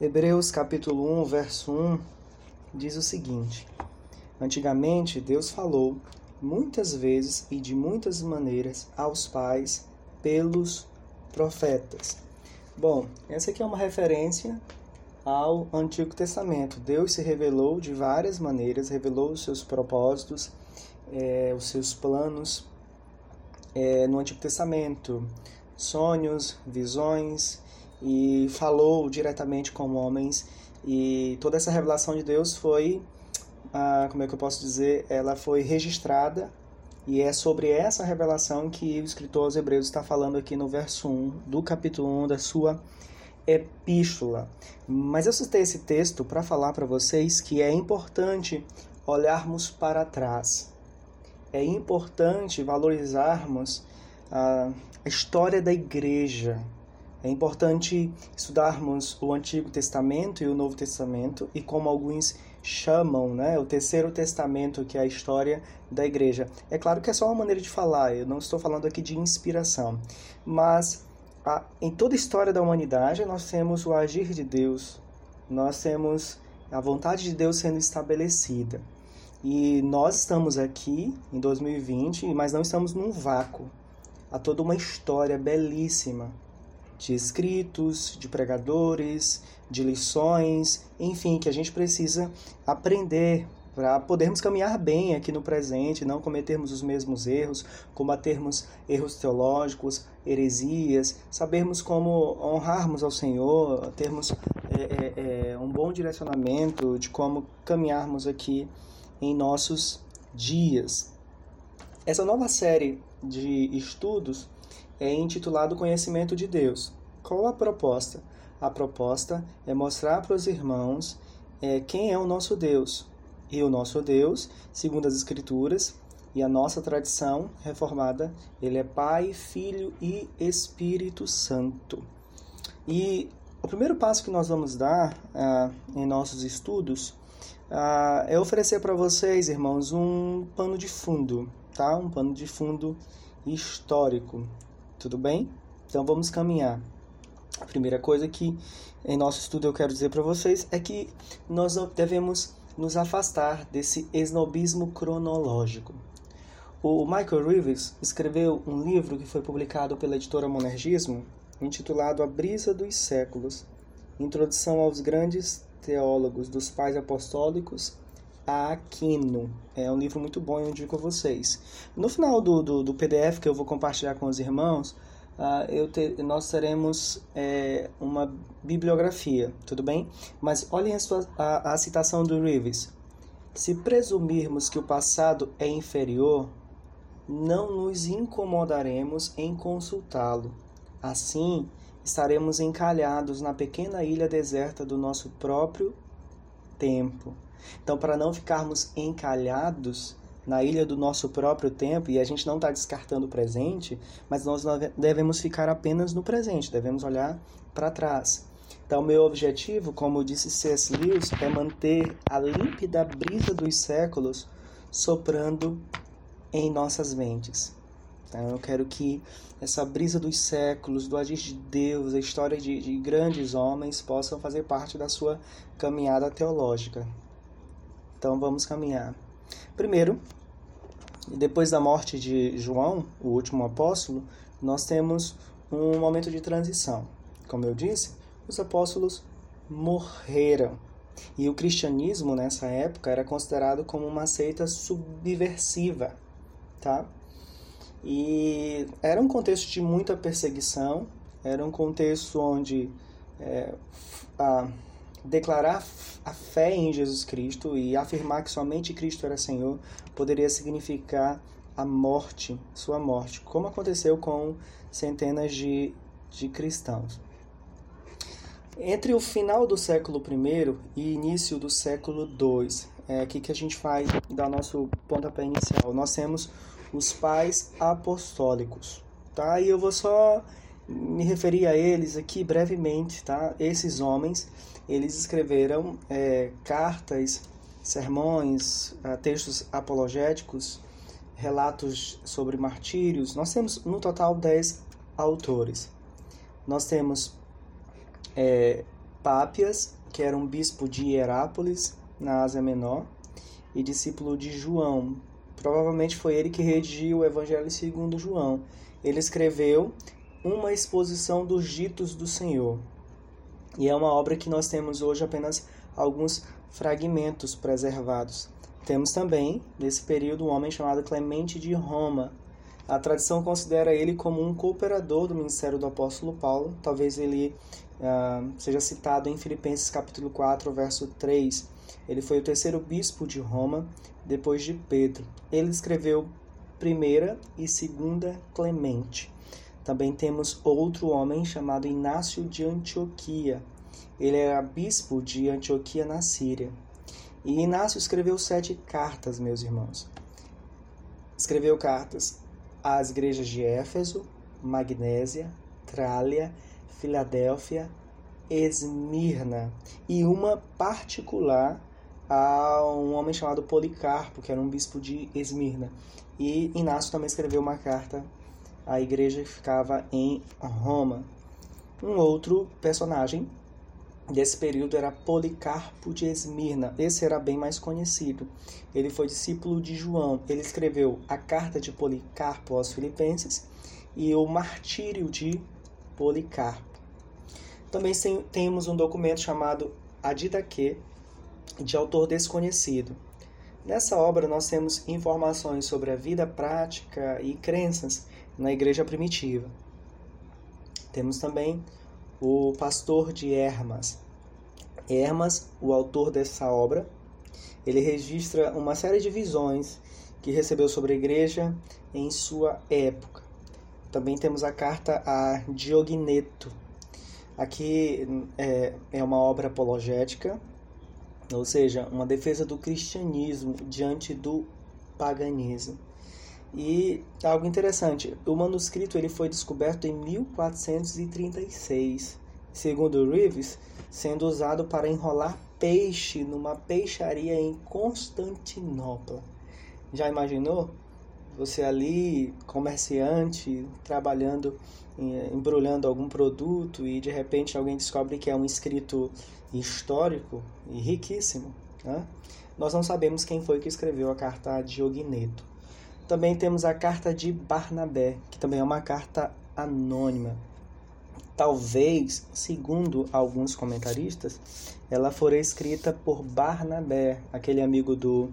Hebreus capítulo 1, verso 1 diz o seguinte: Antigamente Deus falou muitas vezes e de muitas maneiras aos pais pelos profetas. Bom, essa aqui é uma referência ao Antigo Testamento. Deus se revelou de várias maneiras, revelou os seus propósitos, é, os seus planos é, no Antigo Testamento, sonhos, visões, e falou diretamente com homens. E toda essa revelação de Deus foi, ah, como é que eu posso dizer, ela foi registrada e é sobre essa revelação que o escritor aos Hebreus está falando aqui no verso 1 do capítulo 1 da sua epístola. Mas eu citei esse texto para falar para vocês que é importante olharmos para trás. É importante valorizarmos a história da igreja. É importante estudarmos o Antigo Testamento e o Novo Testamento e como alguns chamam, né, o Terceiro Testamento, que é a história da igreja. É claro que é só uma maneira de falar, eu não estou falando aqui de inspiração, mas a, em toda a história da humanidade nós temos o agir de Deus, nós temos a vontade de Deus sendo estabelecida. E nós estamos aqui em 2020, mas não estamos num vácuo. Há toda uma história belíssima de escritos, de pregadores, de lições, enfim, que a gente precisa aprender para podermos caminhar bem aqui no presente, não cometermos os mesmos erros, combatermos erros teológicos, heresias, sabermos como honrarmos ao Senhor, termos é, é, é, um bom direcionamento de como caminharmos aqui em nossos dias. Essa nova série de estudos é intitulado Conhecimento de Deus. Qual a proposta? A proposta é mostrar para os irmãos é, quem é o nosso Deus. E o nosso Deus, segundo as Escrituras e a nossa tradição reformada, ele é Pai, Filho e Espírito Santo. E o primeiro passo que nós vamos dar ah, em nossos estudos ah, é oferecer para vocês, irmãos, um pano de fundo, tá? Um pano de fundo histórico. Tudo bem? Então vamos caminhar. A primeira coisa que em nosso estudo eu quero dizer para vocês é que nós devemos nos afastar desse esnobismo cronológico. O Michael Reeves escreveu um livro que foi publicado pela editora Monergismo, intitulado A Brisa dos Séculos Introdução aos Grandes Teólogos dos Pais Apostólicos a Aquino. É um livro muito bom, eu indico a vocês. No final do, do, do PDF que eu vou compartilhar com os irmãos, uh, eu te, nós teremos é, uma bibliografia, tudo bem? Mas olhem a, sua, a, a citação do Reeves. Se presumirmos que o passado é inferior, não nos incomodaremos em consultá-lo. Assim, estaremos encalhados na pequena ilha deserta do nosso próprio tempo. Então, para não ficarmos encalhados na ilha do nosso próprio tempo, e a gente não está descartando o presente, mas nós devemos ficar apenas no presente, devemos olhar para trás. Então, meu objetivo, como disse C.S. Lewis, é manter a límpida brisa dos séculos soprando em nossas mentes. Então, eu quero que essa brisa dos séculos, do agir de Deus, a história de, de grandes homens possam fazer parte da sua caminhada teológica. Então vamos caminhar. Primeiro, depois da morte de João, o último apóstolo, nós temos um momento de transição. Como eu disse, os apóstolos morreram. E o cristianismo nessa época era considerado como uma seita subversiva, tá? E era um contexto de muita perseguição, era um contexto onde é, a, declarar a fé em Jesus Cristo e afirmar que somente Cristo era Senhor poderia significar a morte, sua morte, como aconteceu com centenas de, de cristãos. Entre o final do século I e início do século II, é aqui que a gente vai dar nosso pontapé inicial. Nós temos os pais apostólicos, tá? E eu vou só me referir a eles aqui brevemente, tá? Esses homens eles escreveram é, cartas, sermões, é, textos apologéticos, relatos sobre martírios. Nós temos no total 10 autores. Nós temos é, Pápias, que era um bispo de Hierápolis, na Ásia Menor, e discípulo de João. Provavelmente foi ele que redigiu o Evangelho segundo João. Ele escreveu uma exposição dos ditos do Senhor. E é uma obra que nós temos hoje apenas alguns fragmentos preservados. Temos também, nesse período, um homem chamado Clemente de Roma. A tradição considera ele como um cooperador do ministério do apóstolo Paulo. Talvez ele uh, seja citado em Filipenses capítulo 4, verso 3. Ele foi o terceiro bispo de Roma, depois de Pedro. Ele escreveu primeira e segunda Clemente. Também temos outro homem chamado Inácio de Antioquia. Ele era bispo de Antioquia na Síria. E Inácio escreveu sete cartas, meus irmãos. Escreveu cartas às igrejas de Éfeso, Magnésia, Trália, Filadélfia, Esmirna e uma particular a um homem chamado Policarpo, que era um bispo de Esmirna. E Inácio também escreveu uma carta à igreja que ficava em Roma. Um outro personagem desse período era Policarpo de Esmirna. Esse era bem mais conhecido. Ele foi discípulo de João. Ele escreveu a carta de Policarpo aos Filipenses e o martírio de Policarpo. Também temos um documento chamado Adidaque, de autor desconhecido. Nessa obra nós temos informações sobre a vida prática e crenças na igreja primitiva. Temos também o pastor de Hermas. Hermas, o autor dessa obra, ele registra uma série de visões que recebeu sobre a igreja em sua época. Também temos a carta a Diogneto. Aqui é, é uma obra apologética ou seja, uma defesa do cristianismo diante do paganismo. E algo interessante, o manuscrito ele foi descoberto em 1436, segundo Reeves, sendo usado para enrolar peixe numa peixaria em Constantinopla. Já imaginou? Você ali, comerciante, trabalhando, embrulhando algum produto e de repente alguém descobre que é um escrito histórico e riquíssimo. Né? Nós não sabemos quem foi que escreveu a carta a Diogneto. Também temos a carta de Barnabé, que também é uma carta anônima. Talvez, segundo alguns comentaristas, ela fora escrita por Barnabé, aquele amigo do,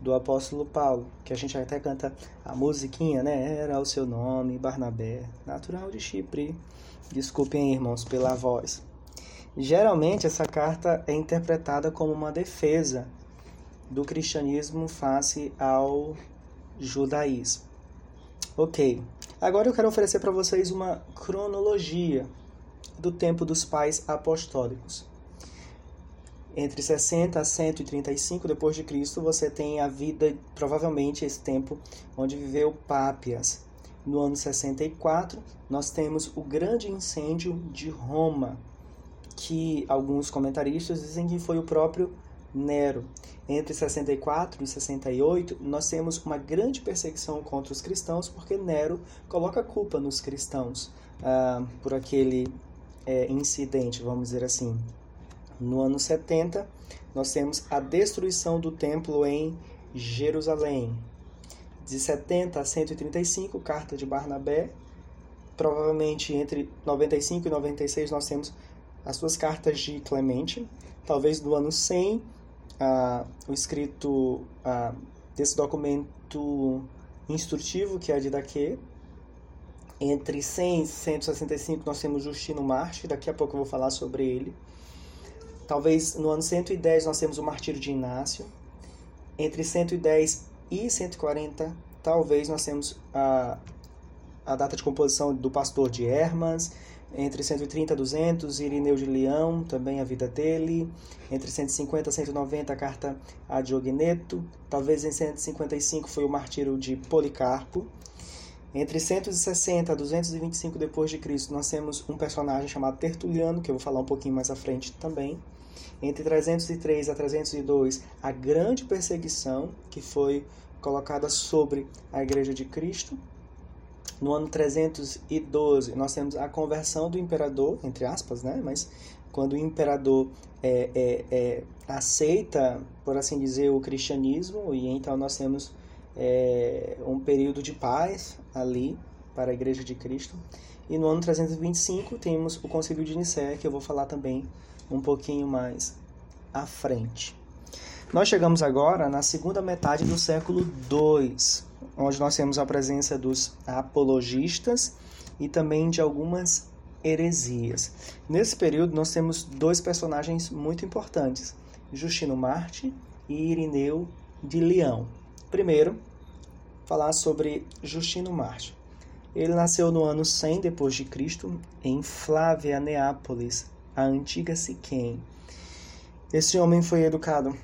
do apóstolo Paulo, que a gente até canta a musiquinha, né? Era o seu nome, Barnabé, natural de Chipre. Desculpem, irmãos, pela voz. Geralmente, essa carta é interpretada como uma defesa do cristianismo face ao judaísmo. Ok, agora eu quero oferecer para vocês uma cronologia do tempo dos pais apostólicos. Entre 60 a 135 depois de Cristo, você tem a vida, provavelmente esse tempo onde viveu Pápias. No ano 64, nós temos o grande incêndio de Roma, que alguns comentaristas dizem que foi o próprio Nero. Entre 64 e 68, nós temos uma grande perseguição contra os cristãos, porque Nero coloca a culpa nos cristãos ah, por aquele é, incidente, vamos dizer assim. No ano 70, nós temos a destruição do templo em Jerusalém. De 70 a 135, carta de Barnabé. Provavelmente entre 95 e 96 nós temos as suas cartas de Clemente, talvez do ano 100, ah, o escrito ah, desse documento instrutivo, que é a de Daque. Entre 100 e 165 nós temos Justino Marte, daqui a pouco eu vou falar sobre ele. Talvez no ano 110 nós temos o Martírio de Inácio. Entre 110 e 140, talvez nós temos a, a data de composição do pastor de Hermas, entre 130 e 200, Irineu de Leão, também a vida dele. Entre 150 e 190, a carta a Diogneto. Talvez em 155 foi o martírio de Policarpo. Entre 160 a 225 depois de Cristo, nós temos um personagem chamado Tertuliano, que eu vou falar um pouquinho mais à frente também. Entre 303 a 302, a grande perseguição que foi colocada sobre a Igreja de Cristo. No ano 312, nós temos a conversão do imperador, entre aspas, né? Mas quando o imperador é, é, é, aceita, por assim dizer, o cristianismo, e então nós temos é, um período de paz ali para a Igreja de Cristo. E no ano 325 temos o Concílio de Nicéia, que eu vou falar também um pouquinho mais à frente. Nós chegamos agora na segunda metade do século II, onde nós temos a presença dos apologistas e também de algumas heresias. Nesse período nós temos dois personagens muito importantes, Justino Marte e Irineu de Leão. Primeiro, falar sobre Justino Marte. Ele nasceu no ano 100 depois de Cristo em Flávia Neápolis, a antiga Siquém. Esse homem foi educado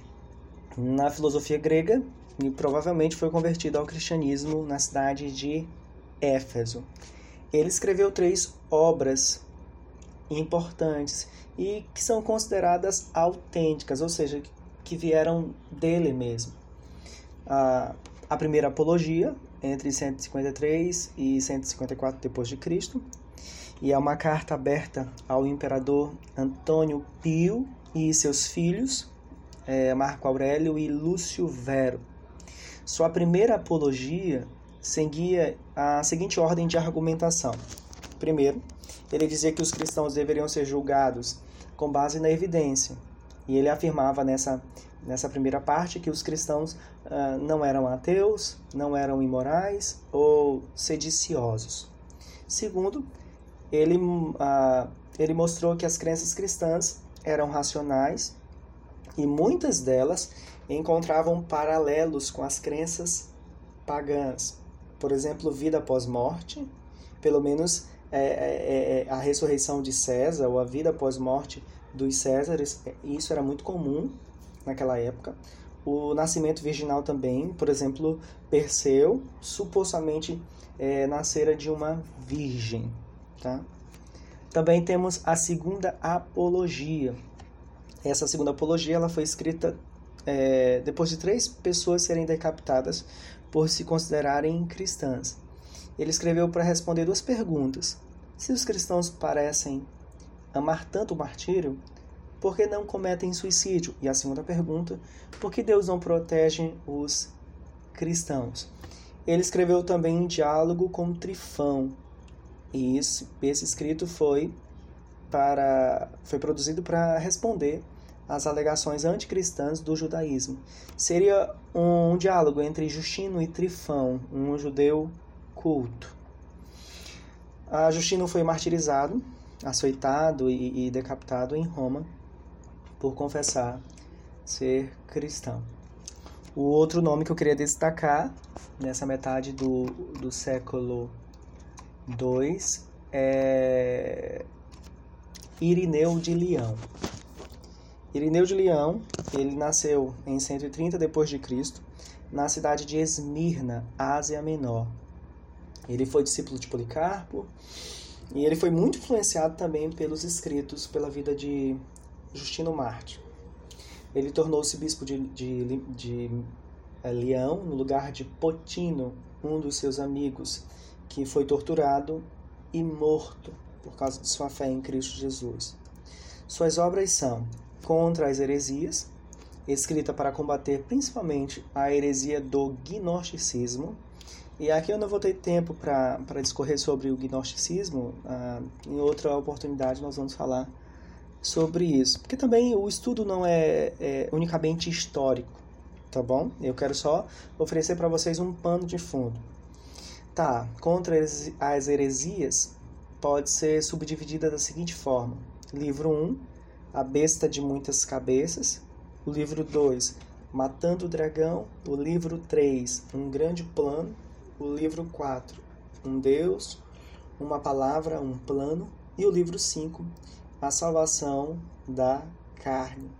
na filosofia grega e provavelmente foi convertido ao cristianismo na cidade de Éfeso. Ele escreveu três obras importantes e que são consideradas autênticas, ou seja, que vieram dele mesmo. A, primeira apologia, entre 153 e 154 depois de Cristo, e é uma carta aberta ao imperador Antônio Pio e seus filhos, é, Marco Aurélio e Lúcio Vero. Sua primeira apologia seguia a seguinte ordem de argumentação. Primeiro, ele dizia que os cristãos deveriam ser julgados com base na evidência. E ele afirmava nessa, nessa primeira parte que os cristãos uh, não eram ateus, não eram imorais ou sediciosos. Segundo, ele, uh, ele mostrou que as crenças cristãs eram racionais e muitas delas encontravam paralelos com as crenças pagãs. Por exemplo, vida após morte, pelo menos é, é, é, é, a ressurreição de César ou a vida após morte dos Césares, isso era muito comum naquela época. O nascimento virginal também, por exemplo, Perseu supostamente é, nascera de uma virgem. Tá? Também temos a segunda apologia, essa segunda apologia ela foi escrita é, depois de três pessoas serem decapitadas por se considerarem cristãs. Ele escreveu para responder duas perguntas. Se os cristãos parecem amar tanto o martírio, por que não cometem suicídio? E a segunda pergunta, por que Deus não protege os cristãos? Ele escreveu também um diálogo com Trifão. E esse, esse escrito foi para foi produzido para responder às alegações anticristãs do judaísmo. Seria um diálogo entre Justino e Trifão, um judeu culto. A Justino foi martirizado, açoitado e, e decapitado em Roma por confessar ser cristão. O outro nome que eu queria destacar nessa metade do, do século II é Irineu de Leão. Irineu de Leão, ele nasceu em 130 depois de Cristo, na cidade de Esmirna, Ásia Menor. Ele foi discípulo de Policarpo e ele foi muito influenciado também pelos escritos pela vida de Justino Marte. Ele tornou-se bispo de, de, de é, Leão no lugar de Potino, um dos seus amigos, que foi torturado e morto por causa de sua fé em Cristo Jesus. Suas obras são Contra as Heresias, escrita para combater principalmente a heresia do gnosticismo. E aqui eu não vou ter tempo para discorrer sobre o gnosticismo, ah, em outra oportunidade nós vamos falar sobre isso. Porque também o estudo não é, é unicamente histórico, tá bom? Eu quero só oferecer para vocês um pano de fundo. Tá, contra as heresias, pode ser subdividida da seguinte forma: livro 1, A Besta de Muitas Cabeças, o livro 2, Matando o Dragão, o livro 3, Um Grande Plano, o livro 4, Um Deus, Uma Palavra, Um Plano, e o livro 5, A Salvação da Carne.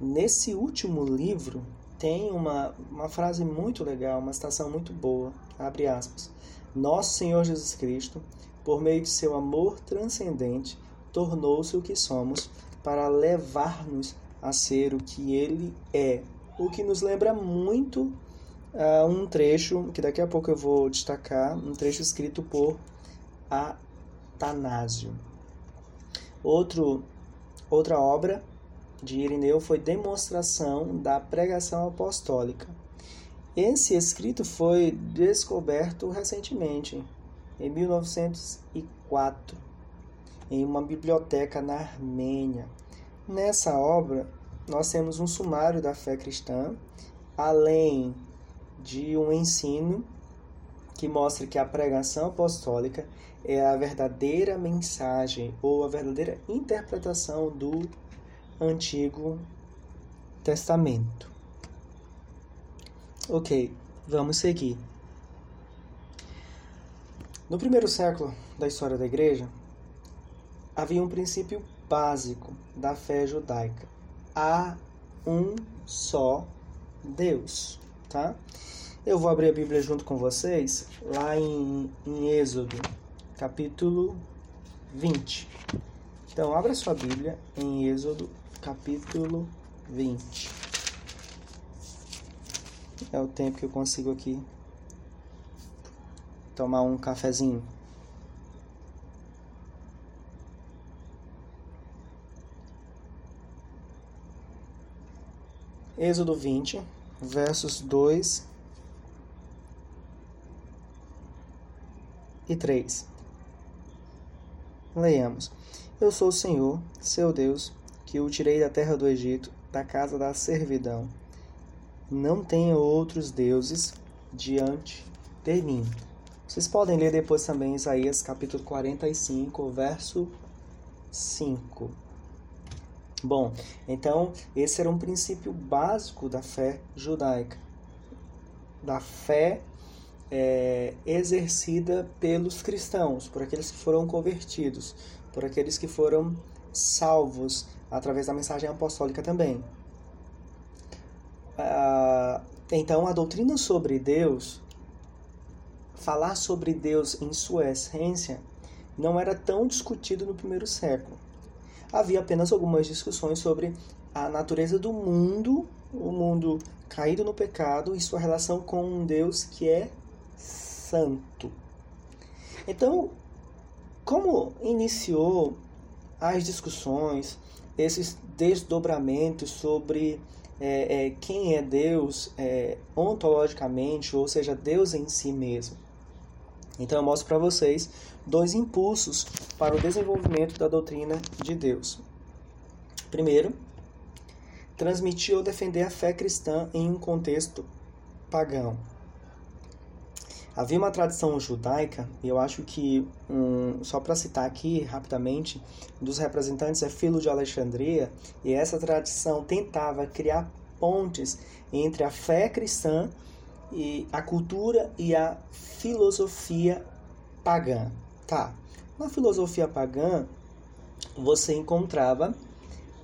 Nesse último livro tem uma, uma frase muito legal, uma citação muito boa, abre aspas. Nosso Senhor Jesus Cristo por meio de seu amor transcendente, tornou-se o que somos para levar-nos a ser o que ele é. O que nos lembra muito uh, um trecho que daqui a pouco eu vou destacar, um trecho escrito por Atanásio. Outro Outra obra de Irineu foi Demonstração da Pregação Apostólica. Esse escrito foi descoberto recentemente, em 1904, em uma biblioteca na Armênia. Nessa obra, nós temos um sumário da fé cristã, além de um ensino que mostra que a pregação apostólica é a verdadeira mensagem ou a verdadeira interpretação do Antigo Testamento. Ok, vamos seguir. No primeiro século da história da Igreja, havia um princípio básico da fé judaica: há um só Deus, tá? Eu vou abrir a Bíblia junto com vocês lá em, em Êxodo, capítulo 20. Então, abra sua Bíblia em Êxodo, capítulo 20. É o tempo que eu consigo aqui tomar um cafezinho. Êxodo 20, versos 2 e 3. Leiamos. Eu sou o Senhor, seu Deus, que o tirei da terra do Egito, da casa da servidão. Não tenha outros deuses diante de mim. Vocês podem ler depois também Isaías capítulo 45, verso 5. Bom, então esse era um princípio básico da fé judaica, da fé é, exercida pelos cristãos, por aqueles que foram convertidos, por aqueles que foram salvos através da mensagem apostólica também. Ah, então, a doutrina sobre Deus, falar sobre Deus em sua essência, não era tão discutido no primeiro século. Havia apenas algumas discussões sobre a natureza do mundo, o mundo caído no pecado e sua relação com um Deus que é santo. Então, como iniciou as discussões, esses desdobramentos sobre é, é, quem é Deus é, ontologicamente, ou seja, Deus em si mesmo. Então eu mostro para vocês dois impulsos para o desenvolvimento da doutrina de Deus. Primeiro, transmitir ou defender a fé cristã em um contexto pagão. Havia uma tradição judaica, e eu acho que, um, só para citar aqui rapidamente, um dos representantes é Filo de Alexandria, e essa tradição tentava criar pontes entre a fé cristã e a cultura e a filosofia pagã. Tá. Na filosofia pagã, você encontrava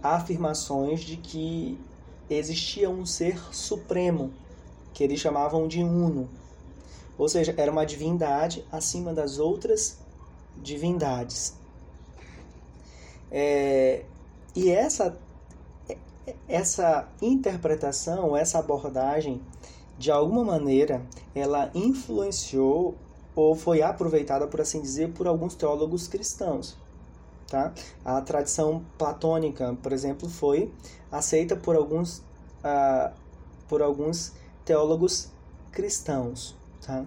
afirmações de que existia um ser supremo, que eles chamavam de Uno ou seja, era uma divindade acima das outras divindades. É, e essa, essa interpretação, essa abordagem, de alguma maneira, ela influenciou ou foi aproveitada, por assim dizer, por alguns teólogos cristãos. Tá? A tradição platônica, por exemplo, foi aceita por alguns, uh, por alguns teólogos cristãos. Tá?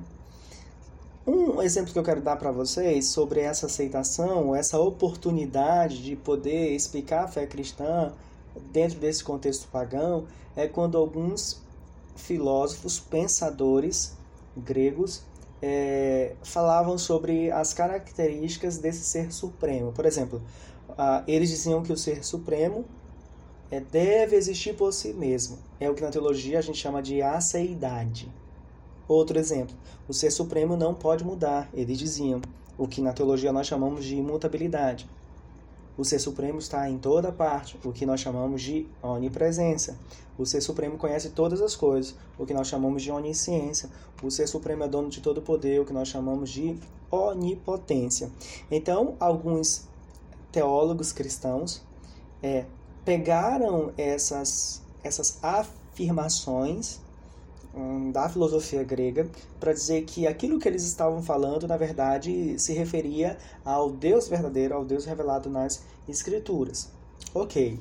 Um exemplo que eu quero dar para vocês sobre essa aceitação, essa oportunidade de poder explicar a fé cristã dentro desse contexto pagão, é quando alguns filósofos, pensadores gregos, é, falavam sobre as características desse ser supremo. Por exemplo, uh, eles diziam que o ser supremo é, deve existir por si mesmo. É o que na teologia a gente chama de aceidade. Outro exemplo, o ser supremo não pode mudar, eles diziam, o que na teologia nós chamamos de imutabilidade. O ser supremo está em toda parte, o que nós chamamos de onipresença. O ser supremo conhece todas as coisas, o que nós chamamos de onisciência. O ser supremo é dono de todo o poder, o que nós chamamos de onipotência. Então, alguns teólogos cristãos é, pegaram essas, essas afirmações da filosofia grega para dizer que aquilo que eles estavam falando, na verdade, se referia ao Deus verdadeiro, ao Deus revelado nas Escrituras. Ok.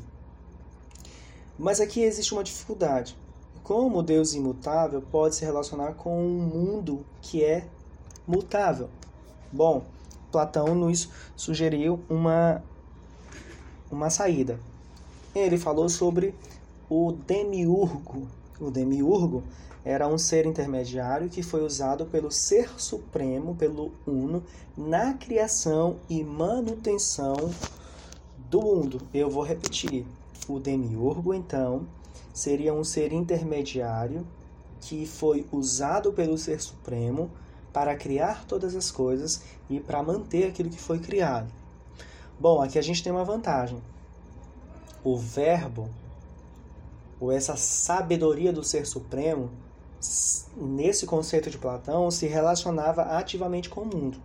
Mas aqui existe uma dificuldade. Como Deus imutável pode se relacionar com um mundo que é mutável? Bom, Platão nos sugeriu uma, uma saída. Ele falou sobre o demiurgo. O demiurgo era um ser intermediário que foi usado pelo Ser Supremo, pelo Uno, na criação e manutenção do mundo. Eu vou repetir. O demiurgo, então, seria um ser intermediário que foi usado pelo Ser Supremo para criar todas as coisas e para manter aquilo que foi criado. Bom, aqui a gente tem uma vantagem. O verbo, ou essa sabedoria do Ser Supremo, nesse conceito de Platão, se relacionava ativamente com o mundo.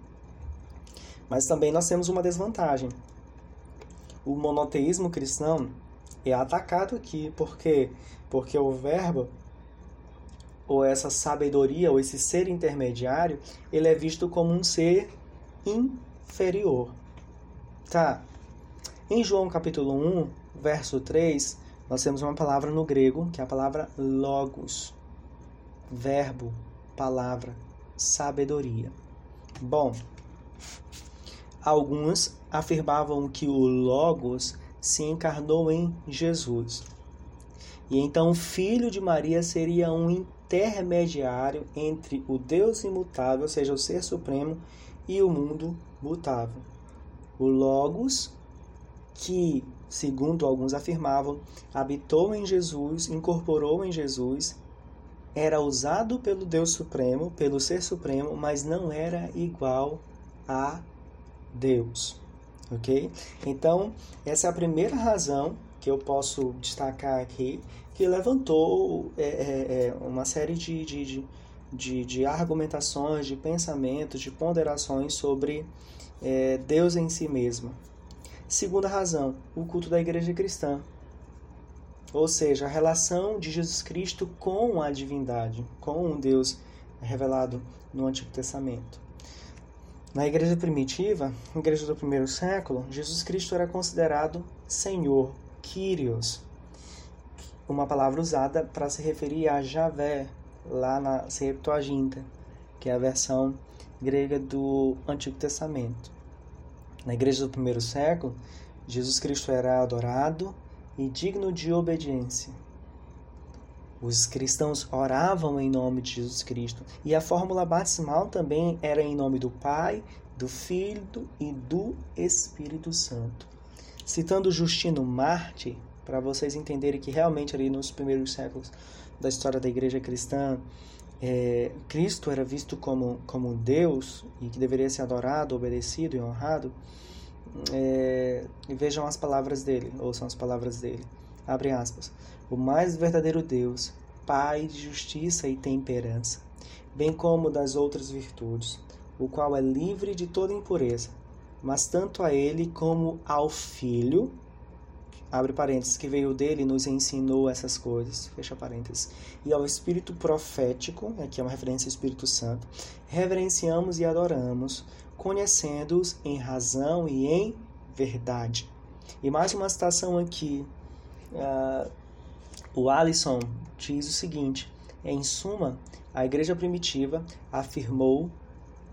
Mas também nós temos uma desvantagem. O monoteísmo cristão é atacado aqui, por quê? Porque o verbo ou essa sabedoria, ou esse ser intermediário, ele é visto como um ser inferior. Tá? Em João capítulo 1, verso 3, nós temos uma palavra no grego, que é a palavra logos. Verbo, palavra, sabedoria. Bom, alguns afirmavam que o logos se encarnou em Jesus. E então o filho de Maria seria um intermediário entre o Deus imutável, ou seja, o Ser Supremo, e o mundo mutável. O Logos, que, segundo alguns afirmavam, habitou em Jesus, incorporou em Jesus, era usado pelo Deus Supremo, pelo Ser Supremo, mas não era igual a Deus. Ok? Então, essa é a primeira razão que eu posso destacar aqui que levantou é, é, é, uma série de, de, de, de, argumentações, de pensamentos, de ponderações sobre é, Deus em si mesmo. Segunda razão, o culto da igreja cristã. Ou seja, a relação de Jesus Cristo com a divindade, com um Deus revelado no Antigo Testamento. Na igreja primitiva, igreja do primeiro século, Jesus Cristo era considerado Senhor, Kyrios, uma palavra usada para se referir a Javé, lá na Septuaginta, que é a versão grega do Antigo Testamento. Na igreja do primeiro século, Jesus Cristo era adorado e digno de obediência. Os cristãos oravam em nome de Jesus Cristo e a fórmula batismal também era em nome do Pai, do Filho e do Espírito Santo. Citando Justino Marte, para vocês entenderem que realmente ali nos primeiros séculos da história da igreja cristã, é, Cristo era visto como, como Deus e que deveria ser adorado, obedecido e honrado, é, vejam as palavras dele, ouçam as palavras dele. Abre aspas. O mais verdadeiro Deus, Pai de justiça e temperança, bem como das outras virtudes, o qual é livre de toda impureza, mas tanto a ele como ao Filho, abre parênteses, que veio dele e nos ensinou essas coisas, fecha parênteses, e ao Espírito profético, aqui é uma referência ao Espírito Santo, reverenciamos e adoramos, conhecendo-os em razão e em verdade. E mais uma citação aqui, uh, o Alisson diz o seguinte, em suma, a igreja primitiva afirmou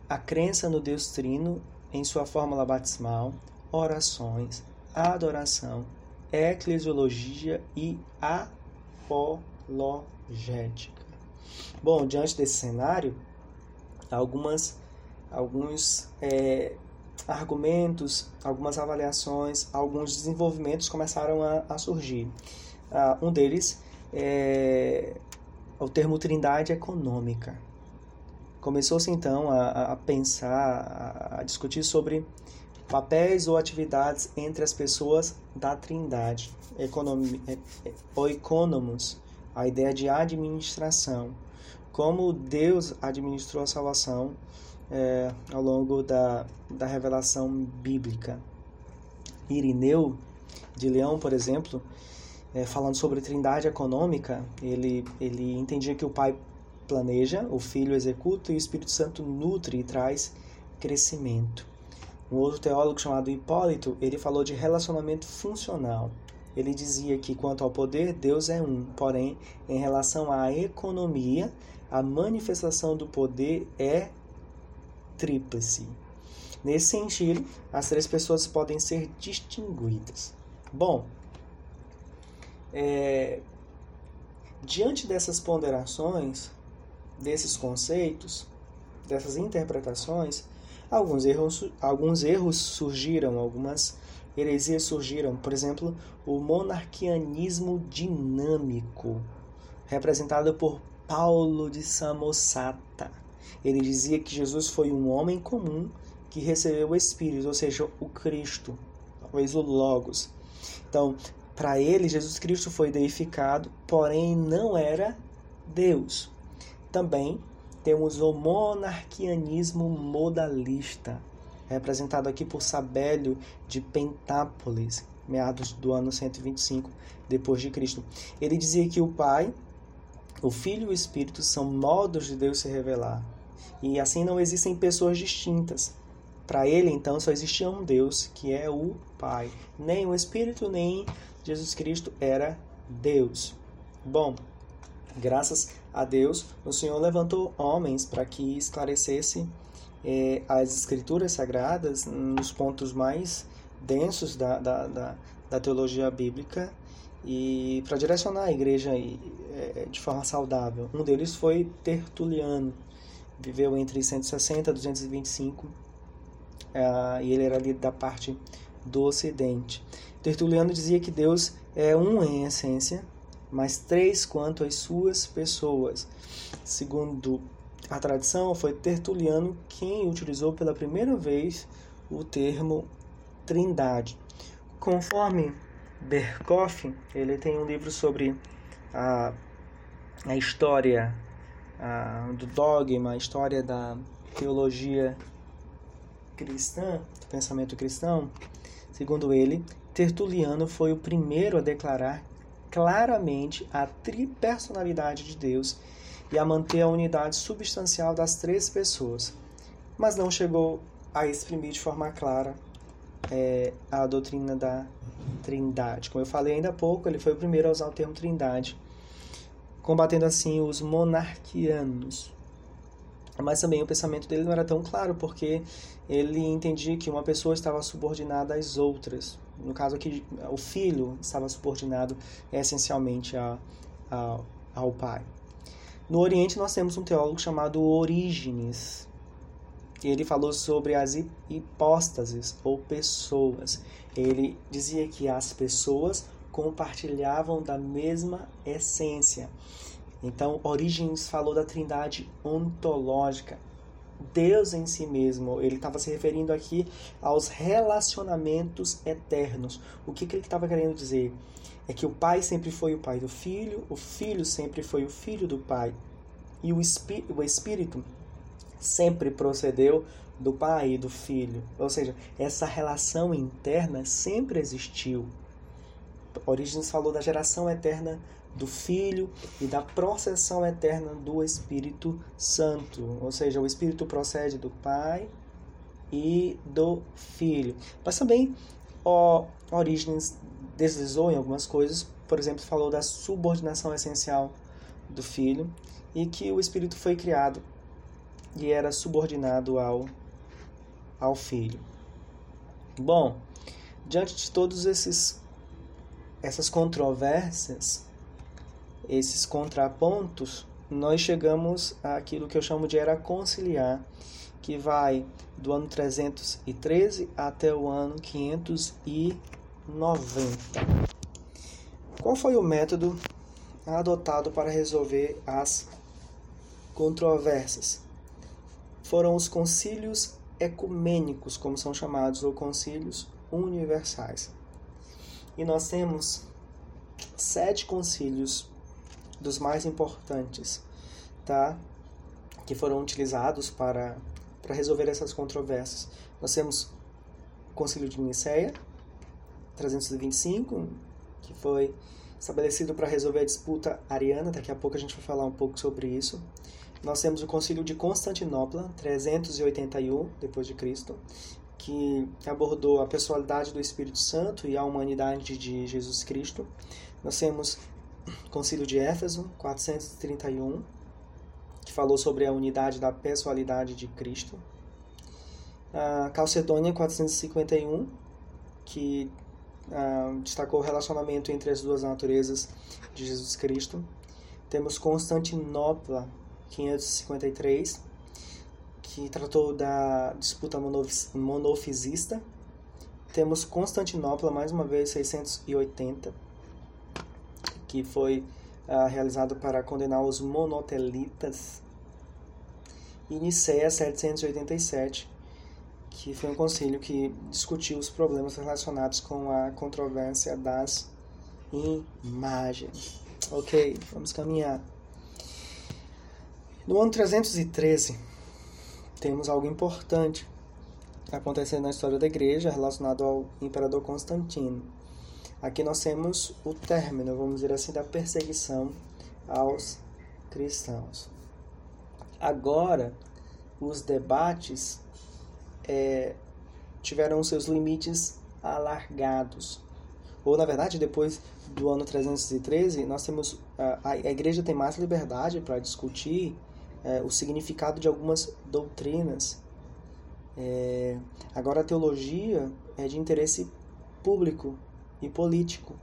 a crença no Deus Trino em sua fórmula batismal, orações, adoração, eclesiologia e apologética. Bom, diante desse cenário, algumas, alguns é, argumentos, algumas avaliações, alguns desenvolvimentos começaram a, a surgir. Uh, um deles é o termo trindade econômica. Começou-se então a, a pensar, a, a discutir sobre papéis ou atividades entre as pessoas da Trindade, economi, é, é, economos, a ideia de administração, como Deus administrou a salvação é, ao longo da, da revelação bíblica. Irineu de Leão, por exemplo, é, falando sobre trindade econômica, ele, ele entendia que o Pai planeja, o Filho executa e o Espírito Santo nutre e traz crescimento. Um outro teólogo chamado Hipólito, ele falou de relacionamento funcional. Ele dizia que quanto ao poder, Deus é um, porém, em relação à economia, a manifestação do poder é tríplice. Nesse sentido, as três pessoas podem ser distinguidas. Bom, é, diante dessas ponderações, desses conceitos, dessas interpretações, alguns erros, alguns erros surgiram, algumas heresias surgiram. Por exemplo, o monarquianismo dinâmico, representado por Paulo de Samosata. Ele dizia que Jesus foi um homem comum que recebeu o Espírito, ou seja, o Cristo, talvez o Logos. Então, para ele, Jesus Cristo foi deificado, porém não era Deus. Também temos o monarquianismo modalista, representado aqui por Sabélio de Pentápolis, meados do ano 125 depois de Cristo. Ele dizia que o Pai, o Filho e o Espírito são modos de Deus se revelar. E assim não existem pessoas distintas. Para ele, então, só existia um Deus, que é o Pai. Nem o Espírito, nem Jesus Cristo era Deus. Bom, graças a Deus, o Senhor levantou homens para que esclarecesse é, as escrituras sagradas nos pontos mais densos da, da, da, da teologia bíblica e para direcionar a igreja é, de forma saudável. Um deles foi Tertuliano, viveu entre 160 e 225 é, e ele era ali da parte do Ocidente. Tertuliano dizia que Deus é um em essência, mas três quanto às suas pessoas. Segundo a tradição, foi Tertuliano quem utilizou pela primeira vez o termo trindade. Conforme Berkoff, ele tem um livro sobre a, a história do dogma, a história da teologia cristã, do pensamento cristão. Segundo ele, Tertuliano foi o primeiro a declarar claramente a tripersonalidade de Deus e a manter a unidade substancial das três pessoas, mas não chegou a exprimir de forma clara é, a doutrina da Trindade. Como eu falei ainda há pouco, ele foi o primeiro a usar o termo Trindade, combatendo assim os monarquianos. Mas também o pensamento dele não era tão claro, porque ele entendia que uma pessoa estava subordinada às outras. No caso aqui, o filho estava subordinado essencialmente a, a, ao pai. No Oriente nós temos um teólogo chamado Orígenes. Ele falou sobre as hipóstases ou pessoas. Ele dizia que as pessoas compartilhavam da mesma essência. Então, Orígenes falou da trindade ontológica. Deus em si mesmo, ele estava se referindo aqui aos relacionamentos eternos. O que, que ele estava querendo dizer? é que o pai sempre foi o pai do filho, o filho sempre foi o filho do pai, e o, espí o espírito sempre procedeu do pai e do filho. Ou seja, essa relação interna sempre existiu. Orígenes falou da geração eterna do Filho e da processão eterna do Espírito Santo. Ou seja, o Espírito procede do Pai e do Filho. Mas também Orígenes deslizou em algumas coisas, por exemplo, falou da subordinação essencial do filho e que o espírito foi criado e era subordinado ao ao filho. Bom, diante de todos esses essas controvérsias, esses contrapontos, nós chegamos àquilo que eu chamo de era conciliar, que vai do ano 313 até o ano 500 90. Qual foi o método adotado para resolver as controvérsias? Foram os concílios ecumênicos, como são chamados, ou concílios universais. E nós temos sete concílios dos mais importantes, tá? Que foram utilizados para, para resolver essas controvérsias. Nós temos o concílio de Nicéia, 325, que foi estabelecido para resolver a disputa ariana, daqui a pouco a gente vai falar um pouco sobre isso. Nós temos o Concílio de Constantinopla, 381 depois de Cristo, que abordou a personalidade do Espírito Santo e a humanidade de Jesus Cristo. Nós temos o Concílio de Éfeso, 431, que falou sobre a unidade da pessoalidade de Cristo. A Calcedônia, 451, que uh, destacou o relacionamento entre as duas naturezas de Jesus Cristo. Temos Constantinopla, 553, que tratou da disputa monofisista. Temos Constantinopla, mais uma vez, 680, que foi uh, realizado para condenar os monotelitas. E Nicéia, 787, que foi um concílio que discutiu os problemas relacionados com a controvérsia das imagens. Ok, vamos caminhar. No ano 313, temos algo importante acontecendo na história da igreja relacionado ao imperador Constantino. Aqui nós temos o término, vamos dizer assim, da perseguição aos cristãos. Agora, os debates é, tiveram seus limites alargados. Ou, na verdade, depois do ano 313, nós temos a, a igreja tem mais liberdade para discutir é, o significado de algumas doutrinas. É, agora, a teologia é de interesse público e político.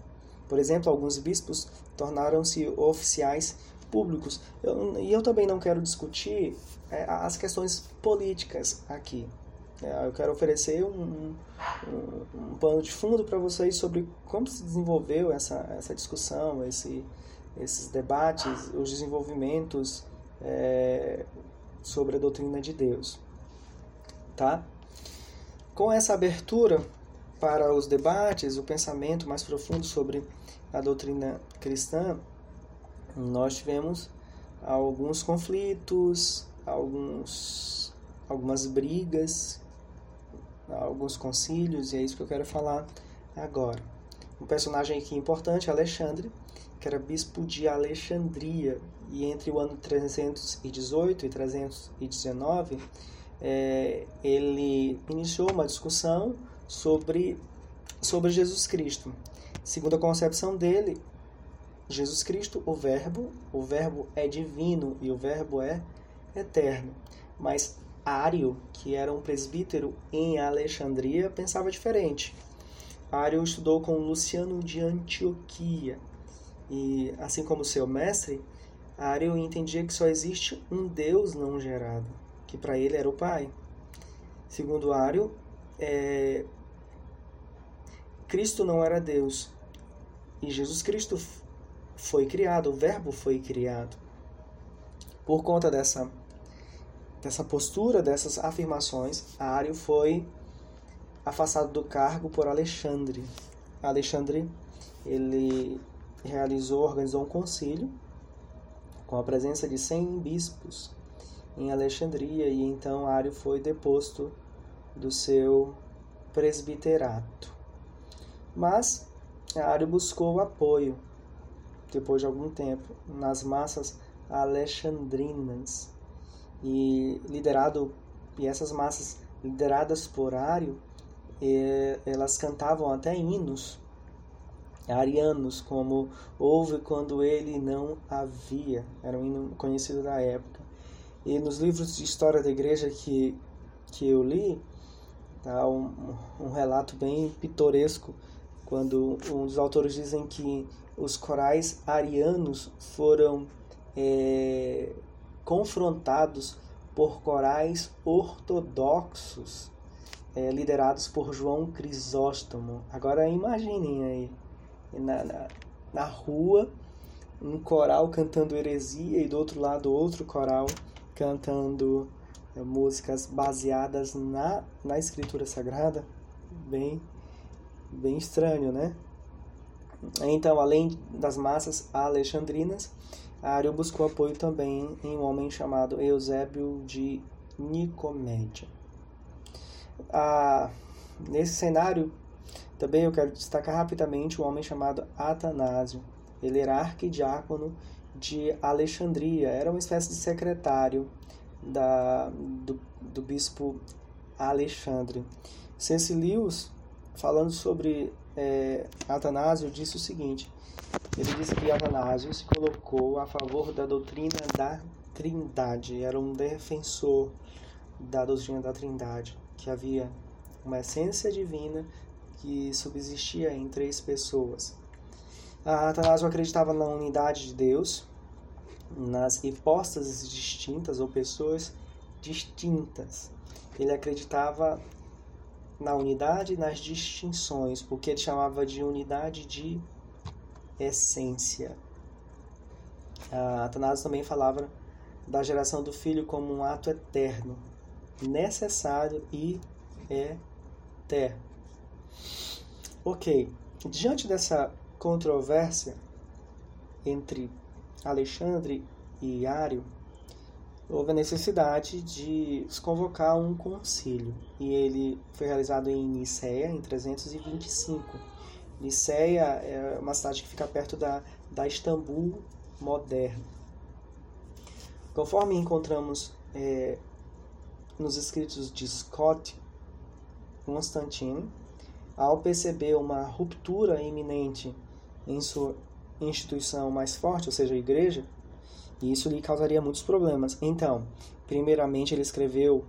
Por exemplo, alguns bispos tornaram-se oficiais públicos. Eu, e eu também não quero discutir é, as questões políticas aqui. É, eu quero oferecer um, um, um pano de fundo para vocês sobre como se desenvolveu essa, essa discussão, esse, esses debates, os desenvolvimentos é, sobre a doutrina de Deus. Tá? Com essa abertura para os debates, o pensamento mais profundo sobre a doutrina cristã, nós tivemos alguns conflitos, alguns, algumas brigas alguns concílios, e é isso que eu quero falar agora. Um personagem aqui importante, Alexandre, que era bispo de Alexandria, e entre o ano 318 e 319, é, ele iniciou uma discussão sobre, sobre Jesus Cristo. Segundo a concepção dele, Jesus Cristo, o Verbo, o Verbo é divino e o Verbo é eterno. Mas Ário, que era um presbítero em Alexandria, pensava diferente. Ário estudou com Luciano de Antioquia e, assim como seu mestre, Ário entendia que só existe um Deus não gerado, que para ele era o Pai. Segundo Ário, é... Cristo não era Deus e Jesus Cristo foi criado, o Verbo foi criado. Por conta dessa dessa postura, dessas afirmações, Ário foi afastado do cargo por Alexandre. Alexandre ele realizou, organizou um concílio com a presença de 100 bispos em Alexandria e então Ário foi deposto do seu presbiterato. Mas Ário buscou apoio depois de algum tempo nas massas alexandrinas e liderado e essas massas lideradas por Ário eh, elas cantavam até hinos arianos como houve quando ele não havia era um hino conhecido da época e nos livros de história da igreja que que eu li tá um, um relato bem pitoresco quando dos autores dizem que os corais arianos foram é, confrontados por corais ortodoxos é, liderados por João Crisóstomo. Agora imaginem aí, na, na, na rua, um coral cantando heresia e do outro lado outro coral cantando é, músicas baseadas na, na escritura sagrada. Bem, bem estranho, né? Então, além das massas alexandrinas, Ário buscou apoio também em um homem chamado Eusébio de Nicomédia. Ah, nesse cenário, também eu quero destacar rapidamente um homem chamado Atanásio. Ele era arquidiácono de Alexandria, era uma espécie de secretário da, do, do bispo Alexandre. Lewis, falando sobre é, Atanásio, disse o seguinte: ele disse que Atanásio se colocou a favor da doutrina da Trindade, era um defensor da doutrina da Trindade, que havia uma essência divina que subsistia em três pessoas. Atanásio acreditava na unidade de Deus, nas hipóstases distintas ou pessoas distintas. Ele acreditava na unidade e nas distinções, o que ele chamava de unidade de essência. Atanásio também falava da geração do filho como um ato eterno, necessário e eterno. Ok, diante dessa controvérsia entre Alexandre e Ário, houve a necessidade de se convocar um concílio e ele foi realizado em Niceia em 325. Niceia é uma cidade que fica perto da, da Istambul moderna. Conforme encontramos é, nos escritos de Scott Constantino, ao perceber uma ruptura iminente em sua instituição mais forte, ou seja, a igreja, e isso lhe causaria muitos problemas. Então, primeiramente, ele escreveu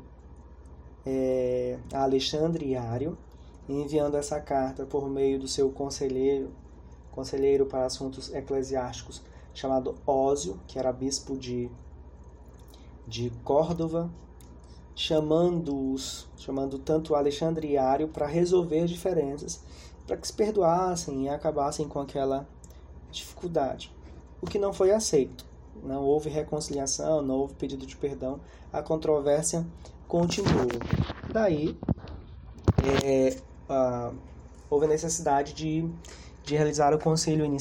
é, a Alexandre Iário, enviando essa carta por meio do seu conselheiro, conselheiro para assuntos eclesiásticos, chamado Ósio, que era bispo de, de Córdova, chamando-os, chamando tanto Alexandre e Ário para resolver diferenças, para que se perdoassem e acabassem com aquela dificuldade. O que não foi aceito. Não houve reconciliação, não houve pedido de perdão, a controvérsia continuou. Daí, é, houve a necessidade de, de realizar o concílio em